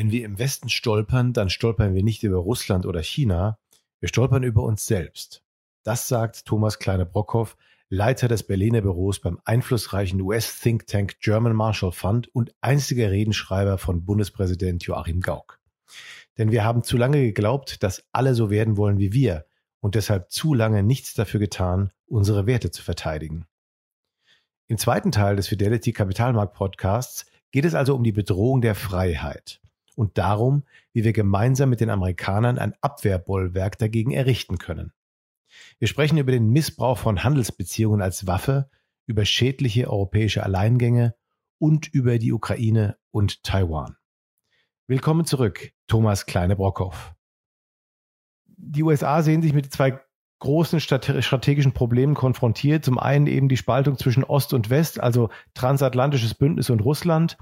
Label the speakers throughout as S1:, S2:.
S1: Wenn wir im Westen stolpern, dann stolpern wir nicht über Russland oder China, wir stolpern über uns selbst. Das sagt Thomas Kleine-Brockhoff, Leiter des Berliner Büros beim einflussreichen US-Think Tank German Marshall Fund und einziger Redenschreiber von Bundespräsident Joachim Gauck. Denn wir haben zu lange geglaubt, dass alle so werden wollen wie wir und deshalb zu lange nichts dafür getan, unsere Werte zu verteidigen. Im zweiten Teil des Fidelity Kapitalmarkt Podcasts geht es also um die Bedrohung der Freiheit und darum, wie wir gemeinsam mit den Amerikanern ein Abwehrbollwerk dagegen errichten können. Wir sprechen über den Missbrauch von Handelsbeziehungen als Waffe, über schädliche europäische Alleingänge und über die Ukraine und Taiwan. Willkommen zurück, Thomas Kleine-Brockhoff. Die USA sehen sich mit zwei großen strategischen Problemen konfrontiert. Zum einen eben die Spaltung zwischen Ost und West, also transatlantisches Bündnis und Russland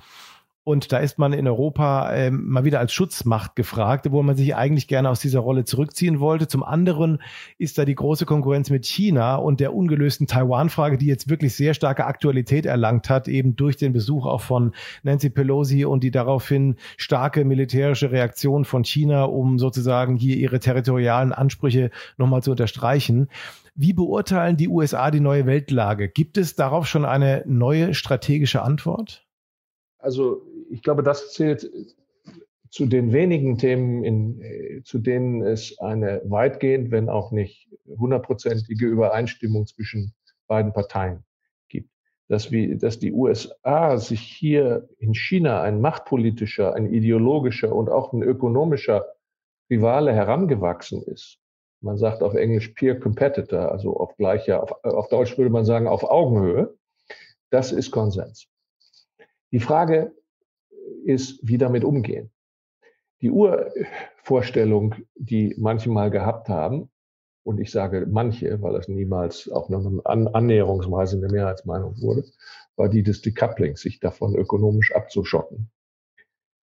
S1: und da ist man in Europa ähm, mal wieder als Schutzmacht gefragt, wo man sich eigentlich gerne aus dieser Rolle zurückziehen wollte. Zum anderen ist da die große Konkurrenz mit China und der ungelösten Taiwan-Frage, die jetzt wirklich sehr starke Aktualität erlangt hat, eben durch den Besuch auch von Nancy Pelosi und die daraufhin starke militärische Reaktion von China, um sozusagen hier ihre territorialen Ansprüche nochmal zu unterstreichen. Wie beurteilen die USA die neue Weltlage? Gibt es darauf schon eine neue strategische Antwort?
S2: Also ich glaube, das zählt zu den wenigen Themen, in, zu denen es eine weitgehend, wenn auch nicht hundertprozentige Übereinstimmung zwischen beiden Parteien gibt. Dass, wir, dass die USA sich hier in China ein machtpolitischer, ein ideologischer und auch ein ökonomischer Rivale herangewachsen ist. Man sagt auf Englisch Peer Competitor, also auf gleicher, auf, auf Deutsch würde man sagen auf Augenhöhe. Das ist Konsens. Die Frage ist, wie damit umgehen. Die Urvorstellung, die manche mal gehabt haben, und ich sage manche, weil das niemals auch noch eine annäherungsweise eine Mehrheitsmeinung wurde, war die des Decouplings, sich davon ökonomisch abzuschotten.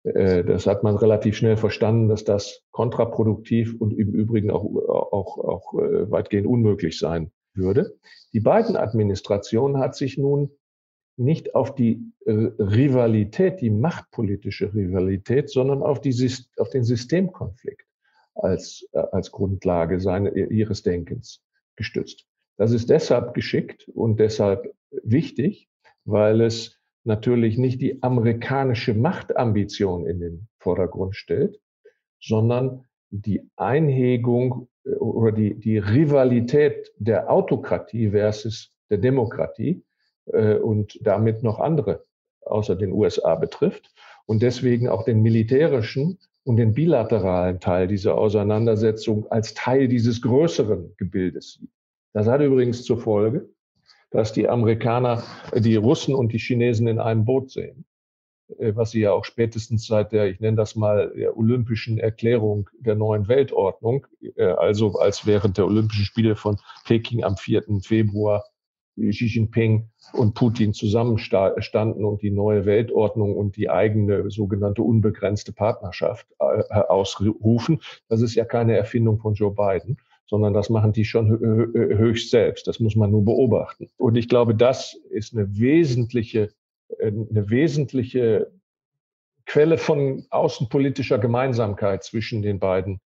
S2: Äh, das hat man relativ schnell verstanden, dass das kontraproduktiv und im Übrigen auch, auch, auch äh, weitgehend unmöglich sein würde. Die beiden Administrationen hat sich nun nicht auf die äh, Rivalität, die machtpolitische Rivalität, sondern auf, die, auf den Systemkonflikt als, äh, als Grundlage seine, ihres Denkens gestützt. Das ist deshalb geschickt und deshalb wichtig, weil es natürlich nicht die amerikanische Machtambition in den Vordergrund stellt, sondern die Einhegung äh, oder die, die Rivalität der Autokratie versus der Demokratie, äh, und damit noch andere außer den USA betrifft und deswegen auch den militärischen und den bilateralen Teil dieser Auseinandersetzung als Teil dieses größeren Gebildes sieht. Das hat übrigens zur Folge, dass die Amerikaner die Russen und die Chinesen in einem Boot sehen, äh, was sie ja auch spätestens seit der, ich nenne das mal, der olympischen Erklärung der neuen Weltordnung, äh, also als während der Olympischen Spiele von Peking am 4. Februar Xi Jinping und Putin zusammenstanden und die neue Weltordnung und die eigene sogenannte unbegrenzte Partnerschaft äh, ausrufen. Das ist ja keine Erfindung von Joe Biden, sondern das machen die schon höchst selbst. Das muss man nur beobachten. Und ich glaube, das ist eine wesentliche, äh, eine wesentliche Quelle von außenpolitischer Gemeinsamkeit zwischen den beiden,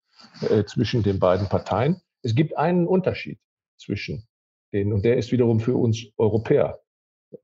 S2: äh, zwischen den beiden Parteien. Es gibt einen Unterschied zwischen denen. Und der ist wiederum für uns Europäer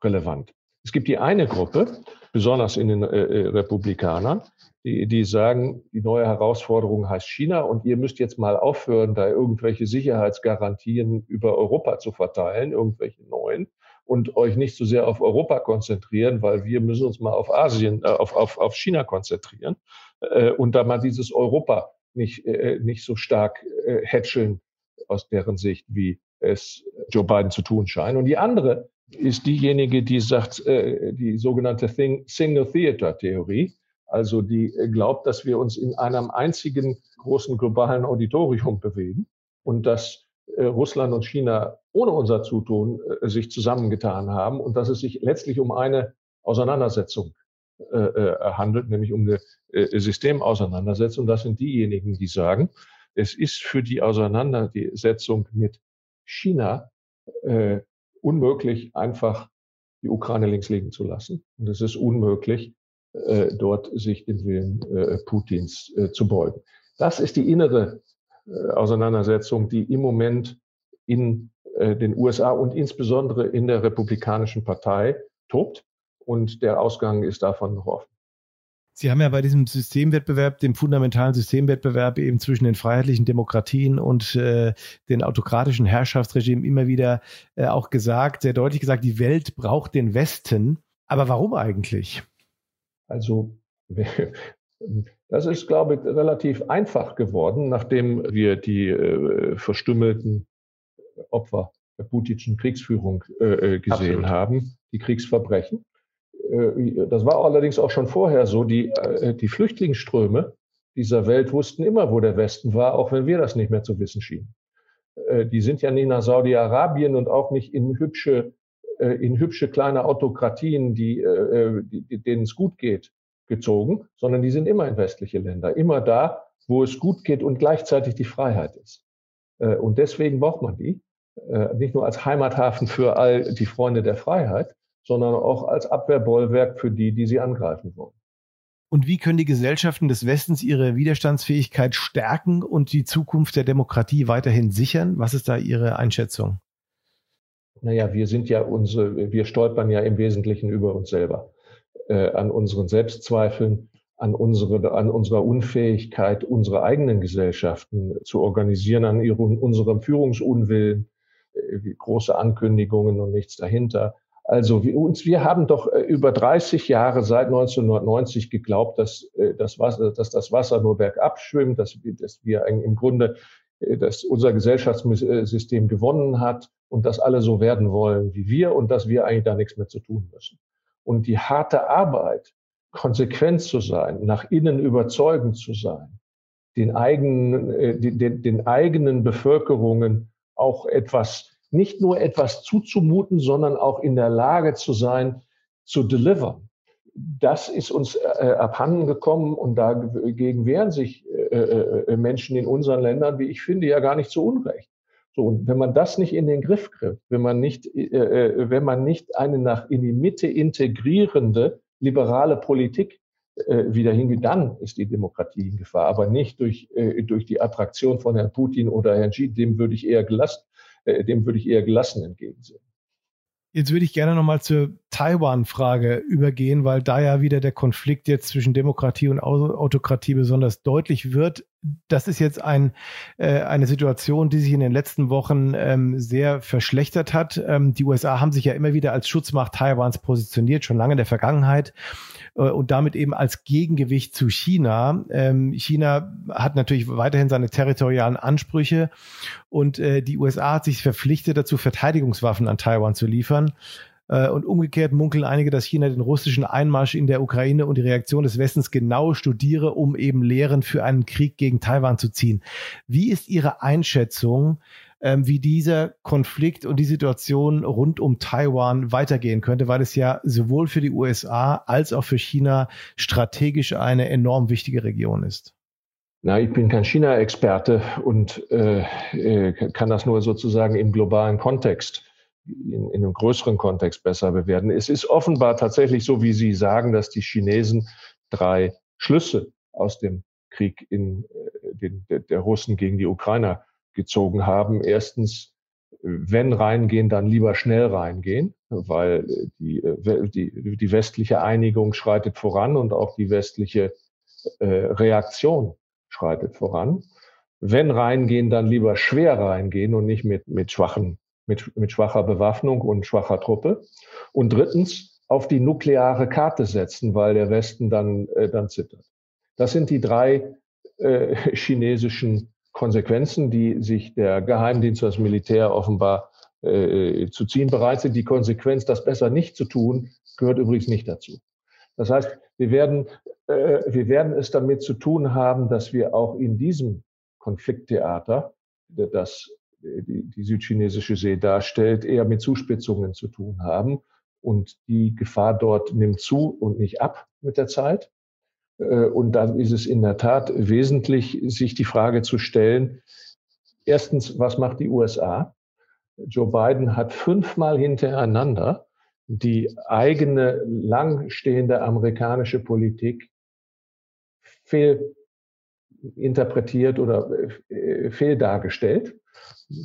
S2: relevant. Es gibt die eine Gruppe, besonders in den äh, äh, Republikanern, die, die sagen, die neue Herausforderung heißt China und ihr müsst jetzt mal aufhören, da irgendwelche Sicherheitsgarantien über Europa zu verteilen, irgendwelche neuen, und euch nicht so sehr auf Europa konzentrieren, weil wir müssen uns mal auf Asien, äh, auf, auf, auf China konzentrieren äh, und da mal dieses Europa nicht, äh, nicht so stark äh, hätscheln aus deren Sicht, wie es Joe Biden zu tun scheint. Und die andere ist diejenige, die sagt, äh, die sogenannte Single Theater Theorie. also die äh, glaubt, dass wir uns in einem einzigen großen globalen Auditorium bewegen und dass äh, Russland und China ohne unser Zutun sich zusammengetan haben und dass es sich letztlich um eine Auseinandersetzung handelt, nämlich um eine Systemauseinandersetzung. Das sind diejenigen, die sagen, es ist für die Auseinandersetzung mit China äh, unmöglich, einfach die Ukraine links liegen zu lassen. Und es ist unmöglich, äh, dort sich dem Willen äh, Putins äh, zu beugen. Das ist die innere äh, Auseinandersetzung, die im Moment in äh, den USA und insbesondere in der Republikanischen Partei tobt. Und der Ausgang ist davon noch offen.
S1: Sie haben ja bei diesem Systemwettbewerb, dem fundamentalen Systemwettbewerb eben zwischen den freiheitlichen Demokratien und äh, den autokratischen Herrschaftsregimen immer wieder äh, auch gesagt, sehr deutlich gesagt, die Welt braucht den Westen. Aber warum eigentlich?
S2: Also das ist, glaube ich, relativ einfach geworden, nachdem wir die äh, verstümmelten Opfer der putinschen Kriegsführung äh, äh gesehen Absolut. haben, die Kriegsverbrechen. Äh, das war allerdings auch schon vorher so. Die, äh, die Flüchtlingsströme dieser Welt wussten immer, wo der Westen war, auch wenn wir das nicht mehr zu wissen schienen. Äh, die sind ja nie nach Saudi-Arabien und auch nicht in hübsche, in hübsche kleine Autokratien, die, denen es gut geht, gezogen, sondern die sind immer in westliche Länder, immer da, wo es gut geht und gleichzeitig die Freiheit ist. Und deswegen braucht man die, nicht nur als Heimathafen für all die Freunde der Freiheit, sondern auch als Abwehrbollwerk für die, die sie angreifen wollen.
S1: Und wie können die Gesellschaften des Westens ihre Widerstandsfähigkeit stärken und die Zukunft der Demokratie weiterhin sichern? Was ist da Ihre Einschätzung?
S2: Naja, wir sind ja unsere, wir stolpern ja im Wesentlichen über uns selber, äh, an unseren Selbstzweifeln, an, unsere, an unserer Unfähigkeit, unsere eigenen Gesellschaften zu organisieren, an ihrem, unserem Führungsunwillen, äh, große Ankündigungen und nichts dahinter, also wir, uns, wir haben doch äh, über 30 Jahre seit 1990 geglaubt, dass, äh, das, Wasser, dass das Wasser nur bergab schwimmt, dass, dass wir im Grunde, äh, dass unser Gesellschaftssystem gewonnen hat und dass alle so werden wollen wie wir und dass wir eigentlich da nichts mehr zu tun müssen. Und die harte Arbeit, konsequent zu sein, nach innen überzeugend zu sein, den eigenen, den, den eigenen Bevölkerungen auch etwas nicht nur etwas zuzumuten, sondern auch in der Lage zu sein, zu delivern. Das ist uns äh, abhanden gekommen und dagegen wehren sich äh, äh, Menschen in unseren Ländern, wie ich finde, ja gar nicht zu Unrecht. So, und wenn man das nicht in den Griff kriegt, wenn man nicht, äh, äh, wenn man nicht eine nach in die Mitte integrierende liberale Politik äh, wieder hingeht, dann ist die Demokratie in Gefahr, aber nicht durch, äh, durch die Attraktion von Herrn Putin oder Herrn Xi, dem würde ich eher gelassen, äh, dem würde ich eher gelassen entgegensehen.
S1: Jetzt würde ich gerne nochmal zur Taiwan-Frage übergehen, weil da ja wieder der Konflikt jetzt zwischen Demokratie und Autokratie besonders deutlich wird. Das ist jetzt ein, äh, eine Situation, die sich in den letzten Wochen ähm, sehr verschlechtert hat. Ähm, die USA haben sich ja immer wieder als Schutzmacht Taiwans positioniert, schon lange in der Vergangenheit. Äh, und damit eben als Gegengewicht zu China. Ähm, China hat natürlich weiterhin seine territorialen Ansprüche und äh, die USA hat sich verpflichtet dazu, Verteidigungswaffen an Taiwan zu liefern. Äh, und umgekehrt munkeln einige, dass China den russischen Einmarsch in der Ukraine und die Reaktion des Westens genau studiere, um eben Lehren für einen Krieg gegen Taiwan zu ziehen. Wie ist Ihre Einschätzung? ähm, wie dieser Konflikt und die Situation rund um Taiwan weitergehen könnte, weil es ja sowohl für die USA als auch für China strategisch eine enorm wichtige Region ist.
S2: Na, ich bin kein China-Experte und äh, äh kann das nur sozusagen im globalen Kontext, in, in einem größeren Kontext besser bewerten. Es ist offenbar tatsächlich so, wie Sie sagen, dass die Chinesen drei Schlüsse aus dem Krieg in, äh, den, der, Russen gegen die Ukrainer gezogen haben. Erstens, wenn reingehen, dann lieber schnell reingehen, weil die, die, die westliche Einigung schreitet voran und auch die westliche äh, Reaktion schreitet voran. Wenn reingehen, dann lieber schwer reingehen und nicht mit, mit, schwachen, mit, mit schwacher Bewaffnung und schwacher Truppe. Und drittens, auf die nukleare Karte setzen, weil der Westen dann, äh, dann zittert. Das sind die drei äh, chinesischen Konsequenzen, die sich der Geheimdienst, das Militär offenbar äh, zu ziehen bereit sind. Die Konsequenz, das besser nicht zu tun, gehört übrigens nicht dazu. Das heißt, wir werden, äh, wir werden es damit zu tun haben, dass wir auch in diesem Konflikttheater, das die, die südchinesische See darstellt, eher mit Zuspitzungen zu tun haben. Und die Gefahr dort nimmt zu und nicht ab mit der Zeit. Äh, und dann ist es in der Tat wesentlich, sich die Frage zu stellen, erstens, was macht die USA? Joe Biden hat fünfmal hintereinander die eigene langstehende amerikanische Politik fehlinterpretiert oder äh, fehldargestellt.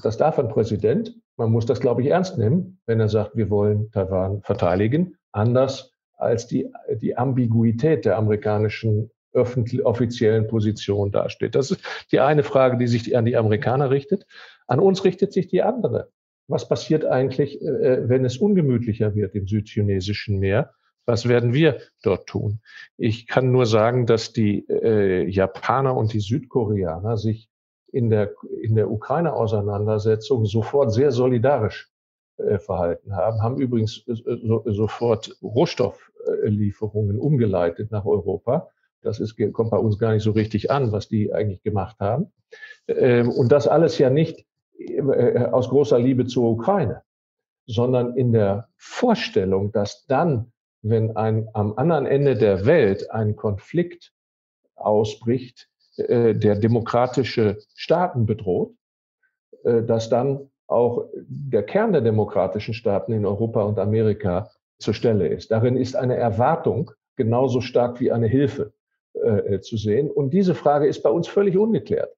S2: Das darf ein Präsident. Man muss das, glaube ich, ernst nehmen, wenn er sagt, wir wollen Taiwan verteidigen. Anders als die, die Ambiguität der amerikanischen offiziellen Position dasteht. Das ist die eine Frage, die sich an die Amerikaner richtet. An uns richtet sich die andere. Was passiert eigentlich, äh, wenn es ungemütlicher wird im südchinesischen Meer? Was werden wir dort tun? Ich kann nur sagen, dass die äh, Japaner und die Südkoreaner sich in der, in der Ukraine-Auseinandersetzung sofort sehr solidarisch äh, verhalten haben, haben übrigens äh, so, sofort Rohstofflieferungen umgeleitet nach Europa. Das ist, kommt bei uns gar nicht so richtig an, was die eigentlich gemacht haben. Ähm, und das alles ja nicht äh, aus großer Liebe zur Ukraine, sondern in der Vorstellung, dass dann, wenn ein, am anderen Ende der Welt ein Konflikt ausbricht, äh, der demokratische Staaten bedroht, äh, dass dann auch der Kern der demokratischen Staaten in Europa und Amerika zur Stelle ist. Darin ist eine Erwartung genauso stark wie eine Hilfe äh, zu sehen. Und diese Frage ist bei uns völlig ungeklärt.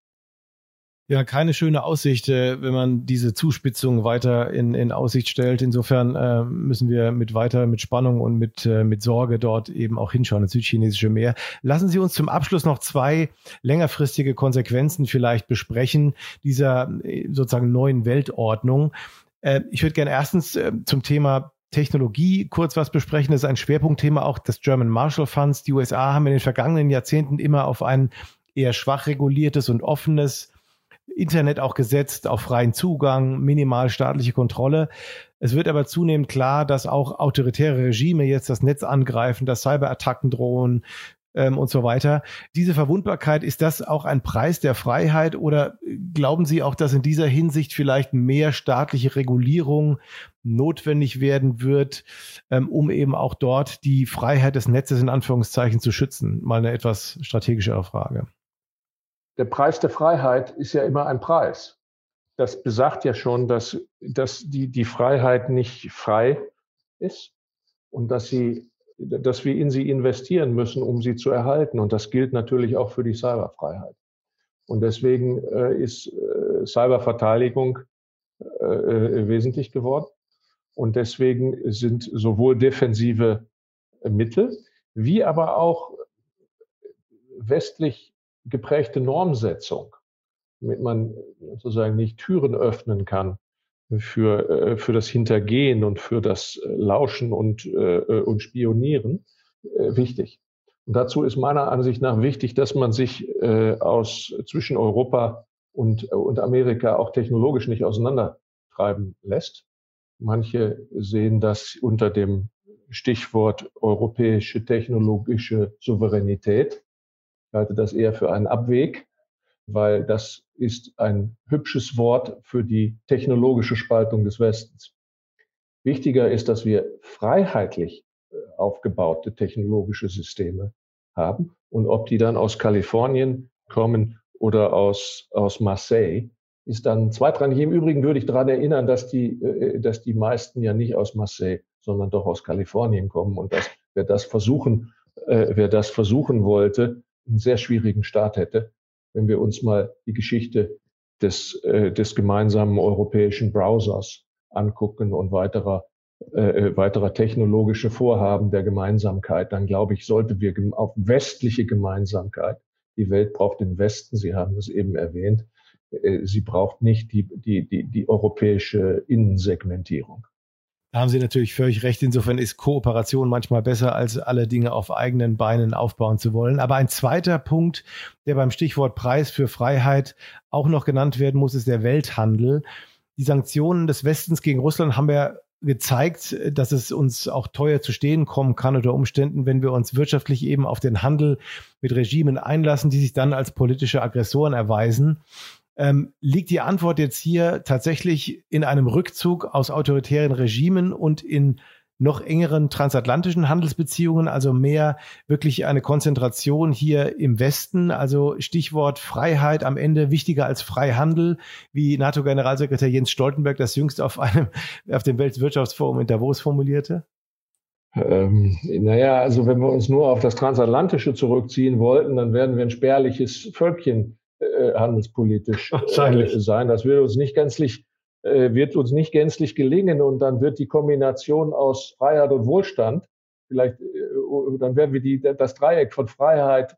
S1: Ja, keine schöne Aussicht, äh, wenn man diese Zuspitzung weiter in, in Aussicht stellt. Insofern äh, müssen wir mit weiter mit Spannung und mit, äh, mit Sorge dort eben auch hinschauen ins südchinesische Meer. Lassen Sie uns zum Abschluss noch zwei längerfristige Konsequenzen vielleicht besprechen dieser äh, sozusagen neuen Weltordnung. Äh, ich würde gerne erstens zum Thema Technologie kurz was besprechen. Das ist ein Schwerpunktthema auch des German Marshall Funds. Die USA haben in den vergangenen Jahrzehnten immer auf ein eher schwach reguliertes und offenes Internet auch gesetzt auf freien Zugang, minimal staatliche Kontrolle. Es wird aber zunehmend klar, dass auch autoritäre Regime jetzt das Netz angreifen, dass Cyberattacken drohen ähm, und so weiter. Diese Verwundbarkeit, ist das auch ein Preis der Freiheit oder glauben Sie auch, dass in dieser Hinsicht vielleicht mehr staatliche Regulierung notwendig werden wird, ähm, um eben auch dort die Freiheit des Netzes in Anführungszeichen zu schützen? Mal eine etwas strategischere Frage
S2: der Preis der Freiheit ist ja immer ein Preis. Das besagt ja schon, dass, dass die, die Freiheit nicht frei ist und dass sie, dass wir in sie investieren müssen, um sie zu erhalten. Und das gilt natürlich auch für die Cyberfreiheit. Und deswegen äh, ist äh, Cyberverteidigung äh, wesentlich geworden. Und deswegen sind sowohl defensive Mittel wie aber auch westlich geprägte Normsetzung, damit man sozusagen nicht Türen öffnen kann für, äh, für das Hintergehen und für das äh, Lauschen und, äh, und Spionieren, wichtig. Und dazu ist meiner Ansicht nach wichtig, dass man sich aus zwischen Europa und, und Amerika auch technologisch nicht auseinandertreiben lässt. Manche sehen das unter dem Stichwort europäische technologische Souveränität. Ich halte das eher für einen Abweg, weil das ist ein hübsches Wort für die technologische Spaltung des Westens. Wichtiger ist, dass wir freiheitlich äh, aufgebaute technologische Systeme haben. Und ob die dann aus Kalifornien kommen oder aus, aus Marseille, ist dann zweitrangig. Im Übrigen würde ich daran erinnern, dass die, äh, dass die meisten ja nicht aus Marseille, sondern doch aus Kalifornien kommen. Und dass, wer das versuchen, äh, wer das versuchen wollte, einen sehr schwierigen Start hätte, wenn wir uns mal die Geschichte des, äh, des gemeinsamen europäischen Browsers angucken und weiterer, äh, äh weiterer technologische Vorhaben der Gemeinsamkeit, dann glaube ich, sollte wir auf westliche Gemeinsamkeit, die Welt braucht den Westen, Sie haben es eben erwähnt, äh, sie braucht nicht die, die, die, die europäische Innensegmentierung.
S1: Da haben Sie natürlich völlig recht. Insofern ist Kooperation manchmal besser, als alle Dinge auf eigenen Beinen aufbauen zu wollen. Aber ein zweiter Punkt, der beim Stichwort Preis für Freiheit auch noch genannt werden muss, ist der Welthandel. Die Sanktionen des Westens gegen Russland haben wir gezeigt, dass es uns auch teuer zu stehen kommen kann unter Umständen, wenn wir uns wirtschaftlich eben auf den Handel mit Regimen einlassen, die sich dann als politische Aggressoren erweisen. Ähm, liegt die Antwort jetzt hier tatsächlich in einem Rückzug aus autoritären Regimen und in noch engeren transatlantischen Handelsbeziehungen, also mehr wirklich eine Konzentration hier im Westen, also Stichwort Freiheit am Ende wichtiger als Freihandel, wie NATO-Generalsekretär Jens Stoltenberg das jüngst auf einem, auf dem Weltwirtschaftsforum in Davos formulierte?
S2: Ähm, naja, also wenn wir uns nur auf das Transatlantische zurückziehen wollten, dann werden wir ein spärliches Völkchen äh, handelspolitisch äh, sein. Das würde uns nicht gänzlich äh, wird uns nicht gänzlich gelingen und dann wird die Kombination aus Freiheit und Wohlstand, vielleicht, äh, dann werden wir die, das Dreieck von Freiheit,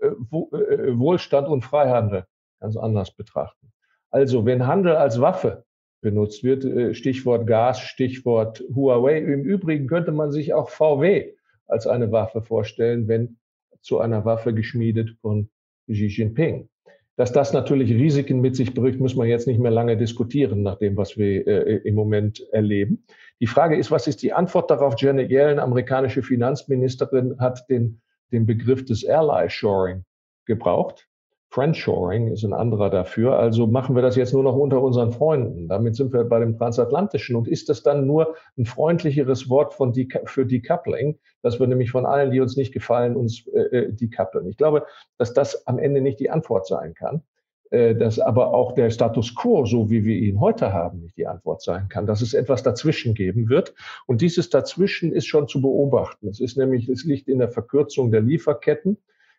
S2: äh, Wohlstand und Freihandel ganz anders betrachten. Also, wenn Handel als Waffe benutzt wird, Stichwort Gas, Stichwort Huawei, im Übrigen könnte man sich auch VW als eine Waffe vorstellen, wenn zu einer Waffe geschmiedet von Xi Jinping. Dass das natürlich Risiken mit sich bringt, muss man jetzt nicht mehr lange diskutieren, nach dem, was wir äh, im Moment erleben. Die Frage ist, was ist die Antwort darauf? Janet Yellen, amerikanische Finanzministerin, hat den, den Begriff des Ally Shoring gebraucht. Friendshoring ist ein anderer dafür. Also machen wir das jetzt nur noch unter unseren Freunden. Damit sind wir bei dem Transatlantischen. Und ist das dann nur ein freundlicheres Wort von de für Decoupling, dass wir nämlich von allen, die uns nicht gefallen, uns äh, äh, decouplen? Ich glaube, dass das am Ende nicht die Antwort sein kann. Äh, dass aber auch der Status quo, so wie wir ihn heute haben, nicht die Antwort sein kann, dass es etwas dazwischen geben wird. Und dieses Dazwischen ist schon zu beobachten. Es ist nämlich, es liegt in der Verkürzung der Lieferketten.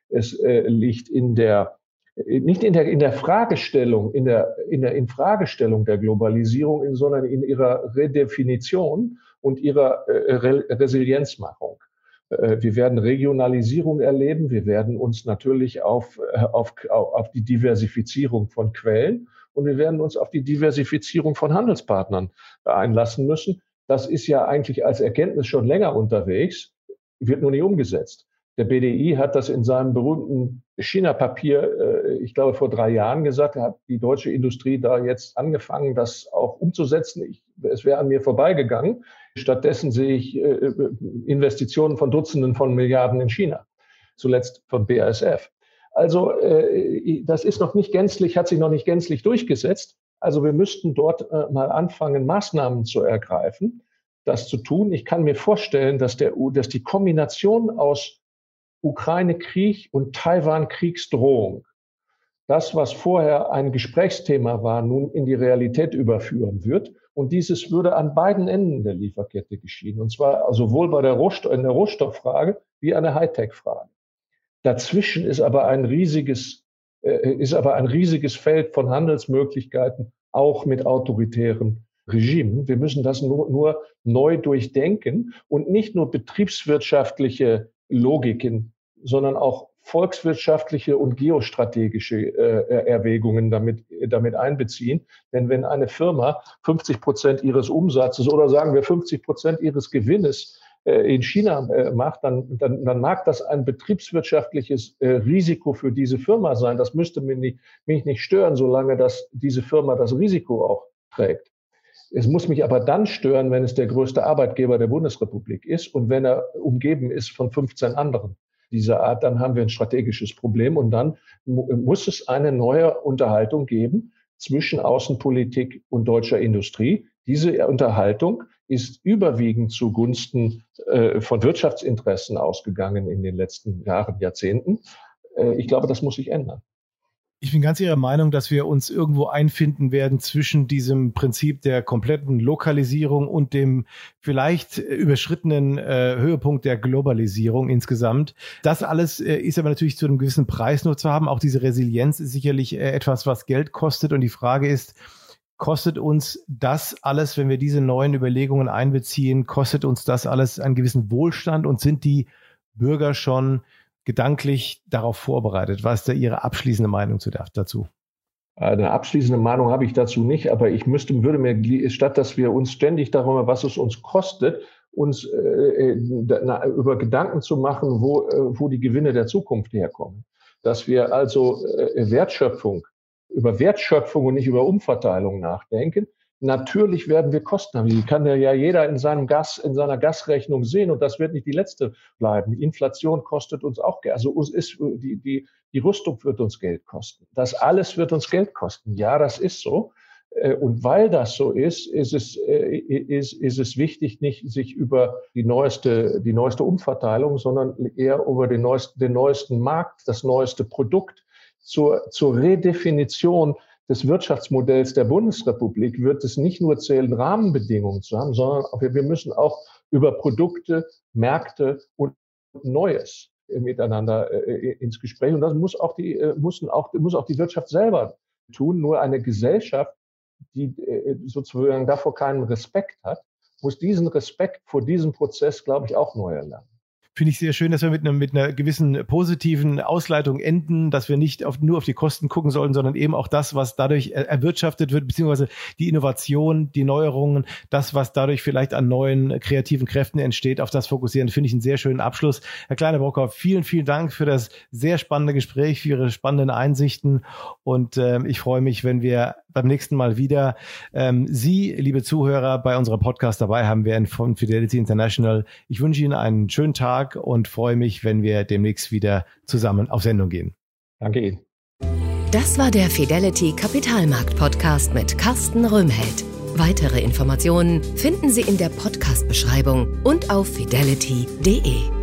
S2: Es äh, liegt in der nicht in der, in der Fragestellung, in der, in der Infragestellung der Globalisierung, sondern in ihrer Redefinition und ihrer äh, Re Resilienzmachung. Äh, wir werden Regionalisierung erleben. Wir werden uns natürlich auf, äh, auf, auf die Diversifizierung von Quellen und wir werden uns auf die Diversifizierung von Handelspartnern einlassen müssen. Das ist ja eigentlich als Erkenntnis schon länger unterwegs, wird nur nicht umgesetzt. Der BDI hat das in seinem berühmten China-Papier, äh, ich glaube, vor drei Jahren gesagt, hat die deutsche Industrie da jetzt angefangen, das auch umzusetzen. Ich, es wäre an mir vorbeigegangen. Stattdessen sehe ich äh, Investitionen von Dutzenden von Milliarden in China, zuletzt von BASF. Also äh, das ist noch nicht gänzlich, hat sich noch nicht gänzlich durchgesetzt. Also wir müssten dort mal anfangen, Maßnahmen zu ergreifen, das zu tun. Ich kann mir vorstellen, dass, der, dass die Kombination aus Ukraine-Krieg und Taiwan-Kriegsdrohung das, was vorher ein Gesprächsthema war, nun in die Realität überführen wird. Und dieses würde an beiden Enden der Lieferkette geschehen. Und zwar sowohl bei der, Rohstoff, in der Rohstofffrage wie an der Hightech-Frage. Dazwischen ist aber ein riesiges, äh, ist aber ein riesiges Feld von Handelsmöglichkeiten, auch mit autoritären Regimen. Wir müssen das nur, nur neu durchdenken und nicht nur betriebswirtschaftliche Logiken sondern auch volkswirtschaftliche und geostrategische äh, Erwägungen damit, damit einbeziehen. Denn wenn eine Firma 50 Prozent ihres Umsatzes oder sagen wir 50 Prozent ihres Gewinnes äh, in China äh, macht, dann, dann, dann mag das ein betriebswirtschaftliches äh, Risiko für diese Firma sein. Das müsste mich nicht, mich nicht stören, solange das, diese Firma das Risiko auch trägt. Es muss mich aber dann stören, wenn es der größte Arbeitgeber der Bundesrepublik ist und wenn er umgeben ist von 15 anderen dieser Art, dann haben wir ein strategisches Problem und dann muss es eine neue Unterhaltung geben zwischen Außenpolitik und deutscher Industrie. Diese Unterhaltung ist überwiegend zugunsten äh, von Wirtschaftsinteressen ausgegangen in den letzten Jahren, Jahrzehnten. Äh, ich glaube, das muss sich ändern.
S1: Ich bin ganz Ihrer Meinung, dass wir uns irgendwo einfinden werden zwischen diesem Prinzip der kompletten Lokalisierung und dem vielleicht überschrittenen äh, Höhepunkt der Globalisierung insgesamt. Das alles äh, ist aber natürlich zu einem gewissen Preis nur zu haben. Auch diese Resilienz ist sicherlich äh, etwas, was Geld kostet. Und die Frage ist, kostet uns das alles, wenn wir diese neuen Überlegungen einbeziehen, kostet uns das alles einen gewissen Wohlstand und sind die Bürger schon gedanklich darauf vorbereitet? Was ist da Ihre abschließende Meinung zu dazu?
S2: Eine abschließende Meinung habe ich dazu nicht, aber ich müsste, würde mir, statt dass wir uns ständig darüber, was es uns kostet, uns äh, äh na, über Gedanken zu machen, wo, äh, wo die Gewinne der Zukunft herkommen. Dass wir also äh, Wertschöpfung, über Wertschöpfung und nicht über Umverteilung nachdenken, Natürlich werden wir Kosten haben. Die kann ja jeder in seinem Gas, in seiner Gasrechnung sehen und das wird nicht die letzte bleiben. Die Inflation kostet uns auch Geld. Also uns ist die, die, die Rüstung wird uns Geld kosten. Das alles wird uns Geld kosten. Ja, das ist so. Äh, und weil das so ist, ist es, äh, ist, ist es wichtig, nicht sich über die neueste, die neueste Umverteilung, sondern eher über den neuesten, den neuesten Markt, das neueste Produkt zur, zur Redefinition des Wirtschaftsmodells der Bundesrepublik wird es nicht nur zählen, Rahmenbedingungen zu haben, sondern wir müssen auch über Produkte, Märkte und Neues miteinander äh, ins Gespräch. Und das muss auch die, müssen auch, muss auch die Wirtschaft selber tun. Nur eine Gesellschaft, die äh, sozusagen davor keinen Respekt hat, muss diesen Respekt vor diesem Prozess, glaube ich, auch neu erlernen
S1: finde ich sehr schön, dass wir mit, einer, mit einer gewissen positiven Ausleitung enden, dass wir nicht auf, nur auf die Kosten gucken sollten, sondern eben auch das, was dadurch erwirtschaftet wird, beziehungsweise die Innovation, die Neuerungen, das, was dadurch vielleicht an neuen kreativen Kräften entsteht, auf das fokussieren, finde ich einen sehr schönen Abschluss. Herr Kleiner Brockhoff, vielen, vielen Dank für das sehr spannende Gespräch, für Ihre spannenden Einsichten und äh, ich freue mich, wenn wir beim nächsten Mal wieder ähm, Sie, liebe Zuhörer, bei unserer Podcast dabei haben werden von Fidelity International. Ich wünsche Ihnen einen schönen Tag Tag und freue mich, wenn wir demnächst wieder zusammen auf Sendung gehen.
S2: Danke Ihnen.
S3: Das war der Fidelity Kapitalmarkt Podcast mit Carsten Röhmheld. Weitere Informationen finden Sie in der Podcast-Beschreibung und auf fidelity.de.